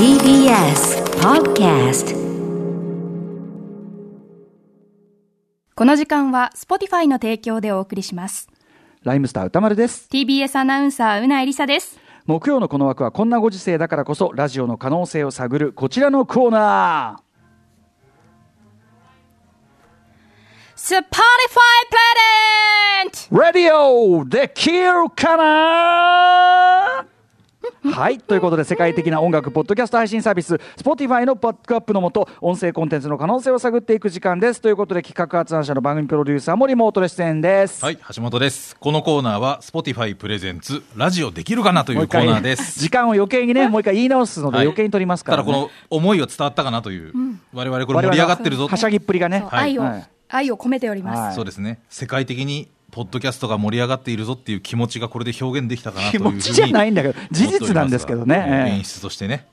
TBS Podcast この時間は Spotify の提供でお送りします。ライムスター歌丸です。TBS アナウンサー、うなえりさです。木曜のこの枠はこんなご時世だからこそラジオの可能性を探るこちらのコーナ Spotify Planet! ー。ラディオできるかな？はい。ということで、世界的な音楽、ポッドキャスト配信サービス、Spotify のバックアップのもと、音声コンテンツの可能性を探っていく時間です。ということで、企画発案者の番組プロデューサーもリモートで出演です。はい、橋本です。このコーナーは Spotify プレゼンツラジオできるかなというコーナーです。時間を余計にね、もう一回言い直すので、はい余計に取りますから、ね。ただこの思いは伝わったかなという、我々これ盛り上がってるぞはしゃぎっぷりがね。はい愛を、はい愛を込めております。はいそうですね。世界的にポッドキャストが盛り上がっているぞっていう気持ちがこれで表現できたかなという気持ちじゃないんだけど事実なんですけどね演出としてね。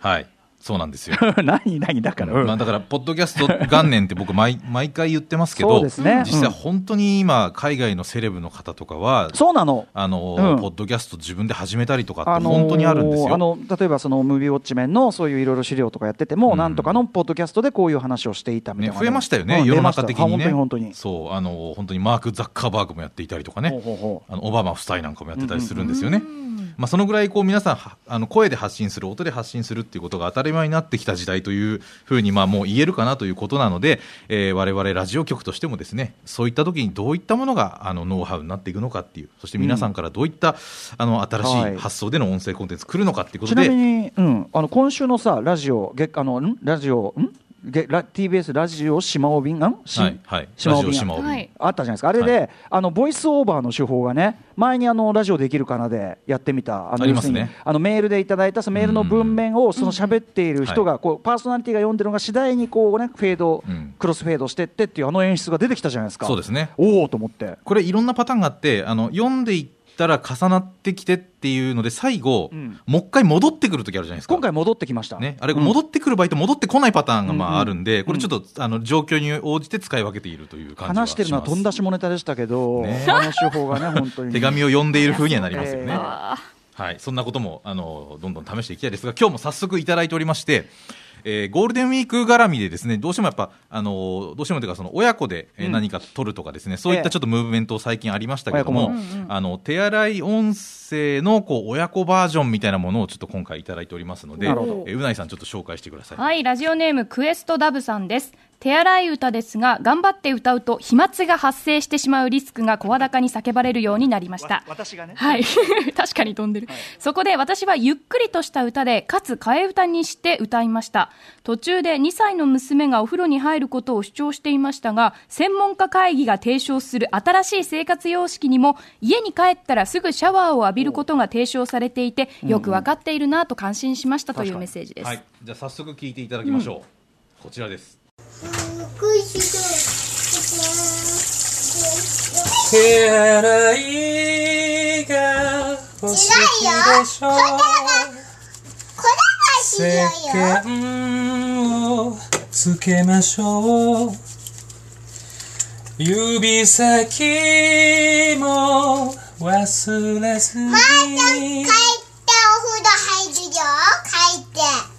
はい。そうなんですよ。何何だから、うん。まあだから、ポッドキャスト元年って僕毎、毎回言ってますけそど、うですね。実際うん本当に今、海外のセレブの方とかは、そうなの。あの、うん。ポッドキャスト自分で始めたりとかってあのー本当にあるんですよ。あの例えばそのムービーウォッチメンのそういういろいろ資料とかやってても、うん。なんとかのポッドキャストでこういう話をしていたみたいね、な、増えましたよね、うん世の中的にね。本当に本当に。そう、あの、本当にマーク・ザッカーバーグもやっていたりとかね、ほうほうほう。あのオバマ夫妻なんかもやってたりするんですよね。まあ、そのぐらいこう皆さんはあの声で発信する音で発信するっていうことが当たり前になってきた時代というふうにまあもう言えるかなということなので、えー、我々ラジオ局としてもですねそういった時にどういったものがあのノウハウになっていくのかっていうそして皆さんからどういった、あの新しはい。い発想での音声コンテンツ来るのかっていうことちなみで、に、うん、あの今週のさラジオ月あのん？ラジオん？TBS ラジオ島尾便んしはいはい、ラ島尾便ジオ島尾便、はい。あったじゃないですか。あれで、はあのボイスオーバーの手法がね前にあのラジオできるかなでやってみた。あのありますね。要するにあのメールでいただいたそのメールの文面をその喋っている人がこうパーソナリティが読んでるのが次第にこうねフェード、うん。クロスフェードしてってっていうあの演出が出てきたじゃないですか。そうですね。おおと思って。これいろんなパターンがあってあの読んでいったら重なってきてっていうので最後、うん。もう一回戻ってくる時あるじゃないですか。今回戻ってきました。ね、あれうん。戻ってくる場合と戻ってこないパターンがまああるんで、これちょっとあの状況に応じて使い分けているという感じがします。話してるのは飛んだ下ネタでしたけど、ね。あの手法がね 本当に。手紙を読んでいる風にはなりますよね。はい、そんなこともあのどんどん試していきたいですが、今日も早速いただいておりまして、えーゴールデンウィーク絡みでですね、どうしてもやっぱあのどうしてもというかその親子でえーうん。何か撮るとかですね、そういったちょっとムーブメント最近ありましたけども、親子も。あの手洗い音声のこう親子バージョンみたいなものをちょっと今回いただいておりますので、えーうないさんちょっと紹介してください。はい、ラジオネームクエストダブさんです。手洗い歌ですが、頑張って歌うと飛沫が発生してしまうリスクが声高に叫ばれるようになりました。私がねはい。確かに飛んでる、そこで私はゆっくりとした歌で、かつ替え歌にして歌いました。途中で2歳の娘がお風呂に入ることを主張していましたが、専門家会議が提唱する新しい生活様式にも、家に帰ったらすぐシャワーを浴びることが提唱されていて、よくわかっているなと感心しましたというメッセージです。はい、じゃあ早速聞いていただきましょう。こちらです。手洗いがお好きでしょ。石鹸をつけましょう。指先も忘れずに。帰ってお風呂入るよ。帰って。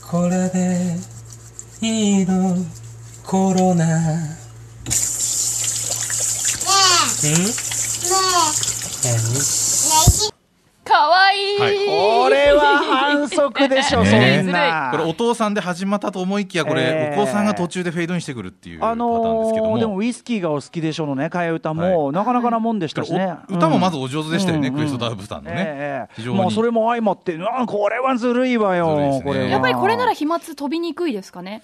これでいいのコロナ。ねえ。ん？ねえ。何？反則でしょ、ね。そんな。これお父さんで始まったと思いきやこれ、えーお子さんが途中でフェードインしてくるっていうパタあーンですけども、のーでもウイスキーがお好きでしょのね替え歌も、はなかなかなもんでしたしね、お歌もまずうんお上手でしたよね、うんクエストダーブさんのね、ええ非常に。もうそれも相まってあこれはずるいわよ。これはやっぱりこれなら飛沫飛びにくいですかね。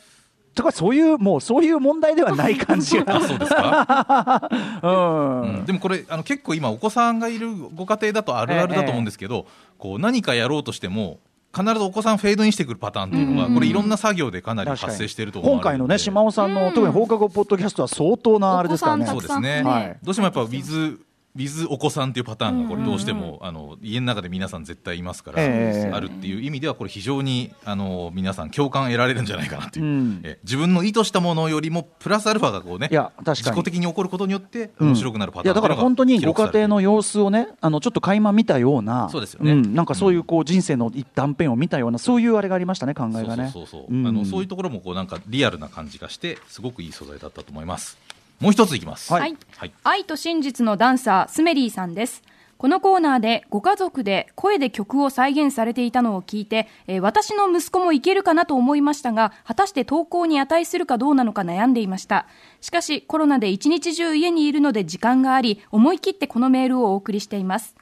とかそういうもうそういう問題ではない感じが。あそうですか、うん、うん。でもこれあの結構今お子さんがいるご家庭だとあるあるだと思うんですけど、こう何かやろうとしても必ずお子さんフェードインしてくるパターンっていうのが、これいろんな作業でかなり発生していると今回のね島尾さんの、特に放課後ポッドキャストは相当なあれですからね。そうですね、はい。どうしてもやっぱウィズ with お子さんっていうパターンがこれどうしても、あの家の中で皆さん絶対いますから、ええあるっていう意味ではこれ非常にあの皆さん共感得られるんじゃないかなっていう、うん。え自分の意図したものよりもプラスアルファがこうねいや確かに。自己的に起こることによってうん。面白くなるパターンいやだから本当にご家庭のよ様子をねあのちょっと垣間見たようなそうですよね。んなんかそういうこう人生の一断片を見たようなそういうあれがありましたね考えがねそうそうそう。そう、うんあのそういうところもこうなんかリアルな感じがしてすごくいい素材だったと思いますもう一ついきます。はい。はい。はい愛と真実のダンサースメリーさんです。このコーナーでご家族で声で曲を再現されていたのを聞いて、えー私の息子もいけるかなと思いましたが果たして投稿に値するかどうなのか悩んでいました。しかしコロナで一日中家にいるので時間があり思い切ってこのメールをお送りしています。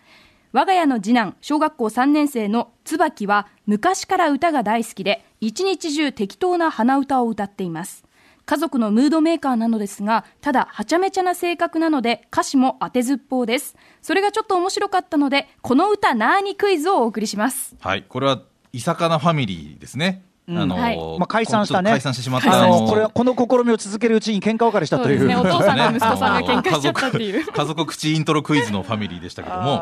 我が家の次男小学校3年生の椿は昔から歌が大好きで一日中適当な鼻歌を歌っています家族のムードメーカーなのですがただはちゃめちゃな性格なので歌詞も当てずっぽうです。それがちょっと面白かったのでこの歌なーにクイズをお送りします。はい、これは伊坂なファミリーですね。うん。あのはい。まあ、解散したね。解散してしまった。あののこれはこの試みを続けるうちに喧嘩別れしたという。そうね。お父さんと息子さんが喧嘩しちゃったっていう。家族 家族口イントロクイズのファミリーでしたけども、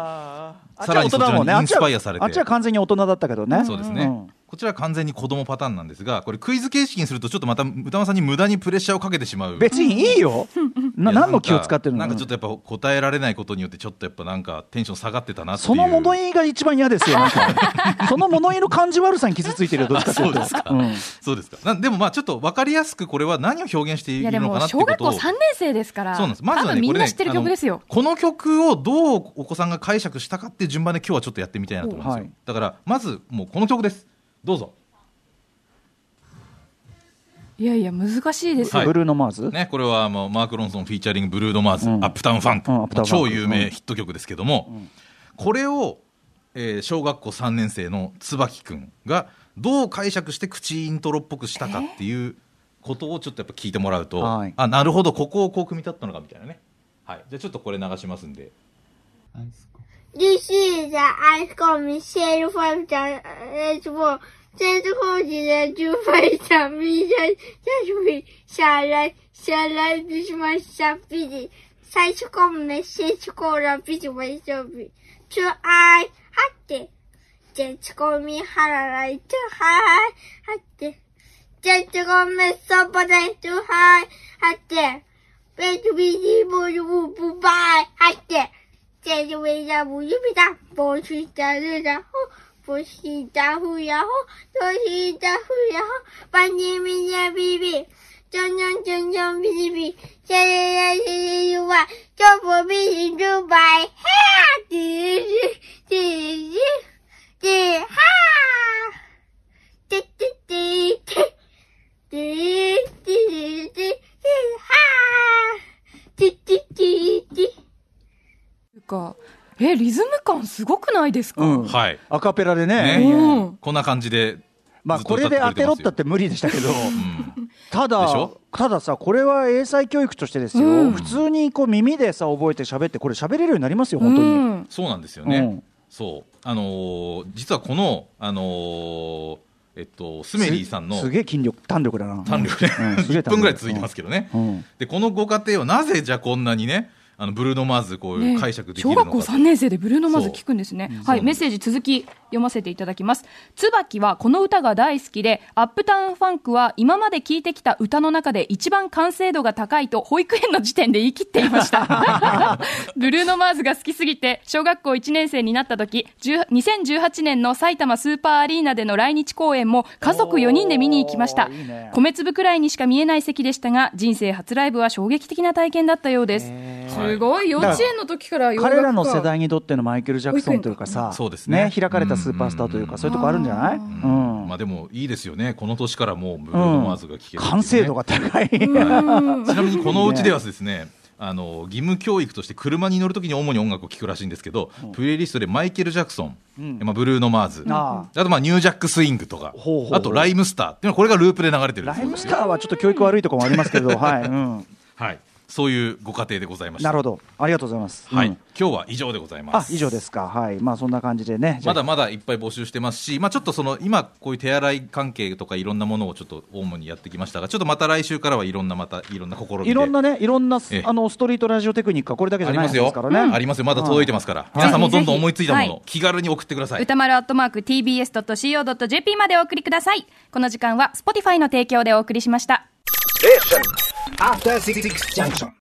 さらにそちらにインスパイアされて。あっちは完全に大人だったけどね。そうですね、んこちらは完全に子供パターンなんですが、これクイズ形式にするとちょっとまた歌間さんに無駄にプレッシャーをかけてしまう。別にいいよ な何の気を使ってるの？なんかちょっとやっぱ答えられないことによってちょっとやっぱなんかテンション下がってたなっていう。その物言いが一番嫌ですよ その物言いの感じ悪さに傷ついてるよどっちかというとあそうですかうんそうですか。なでもまあちょっと分かりやすくこれは何を表現しているのかなってい小学校うことを。3年生ですからそうなんです。まずはね、みんな知ってる曲ですよあのこの曲をどうお子さんが解釈したかって順番で今日はちょっとやってみたいなと思うんですよ。はいだから、まずもうこの曲です。どうぞ。いやいや難しいですよ、はい。ブルーノ・マーズ、ね、これはもうマーク・ロンソンフィーチャリングブルード・マーズ、うん。アップタウン・ファンク、うんンク。超有名ヒット曲ですけども、これを、えー小学校3年生の椿くんがどう解釈して口イントロっぽくしたかっていうことをちょっとやっぱ聞いてもらうと、はい。あなるほどここをこう組み立ったのかみたいなね、はい、じゃあちょっとこれ流しますんで继续在爱上面写入文章，哎不，在之后几天就非常悲伤，但是下来下来不是马上毕业，再之后没再之后了，不是马上毕业，就爱，还得再之后没还来，就还还得再之后没上班的，就还还得被自己不如不白还得。姐姐回家不许回家，不去家户，然后不去家户，然后不去家户，然后把你们家批评，将将将将批评，家家家家家家万就不必心中白，哈子是的。ないですか、うん。はい。アカペラでね。ね。うん。こんな感じでまあこれで当てろった歌って無理でしたけど。ただたださこれは英才教育としてですよ、うん。普通にこう耳でさ覚えて喋ってこれ喋れるようになりますよ本当に、うん。そうなんですよね、うん。そう。あのー実はこのあのーえっとスメリーさんのすすげえ筋力弾力だな。単力ね、うんすげえ1 分ぐらい続いてますけどね、うん。でこのご家庭をなぜじゃあこんなにねあのブルーノ・マーズこういうね。解釈できるのか小学校3年生でブルーノ・マーズ聞くんですね。はい。メッセージ続き読ませていただきます。椿はこの歌が大好きでアップタウンファンクは今まで聴いてきた歌の中で一番完成度が高いと保育園の時点で言い切っていました。ブルーノ・マーズが好きすぎて小学校1年生になった時10 2018年の埼玉スーパーアリーナでの来日公演も家族4人で見に行きました。ね。米粒くらいにしか見えない席でしたが人生初ライブは衝撃的な体験だったようですすごい。幼稚園の時から彼らの世代にとってのマイケル・ジャクソンというかさそうですね。開かれたスーパースターというか、そういうとこあるんじゃない、うん。まあでもいいですよね。この年からもうブルーノ・マーズが聴ける完成度が高い、ちなみにこのうちではですねあの義務教育として車に乗るときに主に音楽を聴くらしいんですけど、プレイリストでマイケル・ジャクソン、うん。まあ、ブルーノ・マーズ、ああとまあニュージャック・スイングとかほうほうほう。あとライムスターっていうのはこれがループで流れてるんですよ。ライムスターはちょっと教育悪いところもありますけど、はい、うん、はい、そういうご家庭でございました。なるほど。ありがとうございます、はい、うん。今日は以上でございます。あ以上ですか。はい。まあそんな感じでね。まだまだいっぱい募集してますし、まあ、ちょっとその今、こういう手洗い関係とかいろんなものをちょっと主にやってきましたが、ちょっとまた来週からはいろんなまたいろんな試みで。いろんなねいろんなええ。あのストリートラジオテクニックはこれだけじゃないありますよ。ですからね、ありますよ、まだ届いてますから、皆さんもどんどん思いついたもの、ぜひぜひ気軽に送ってください。歌丸アットマーク TBS.CO.JP までお送りください。この時間は Spotify の提供でお送りしました。After Six Junction.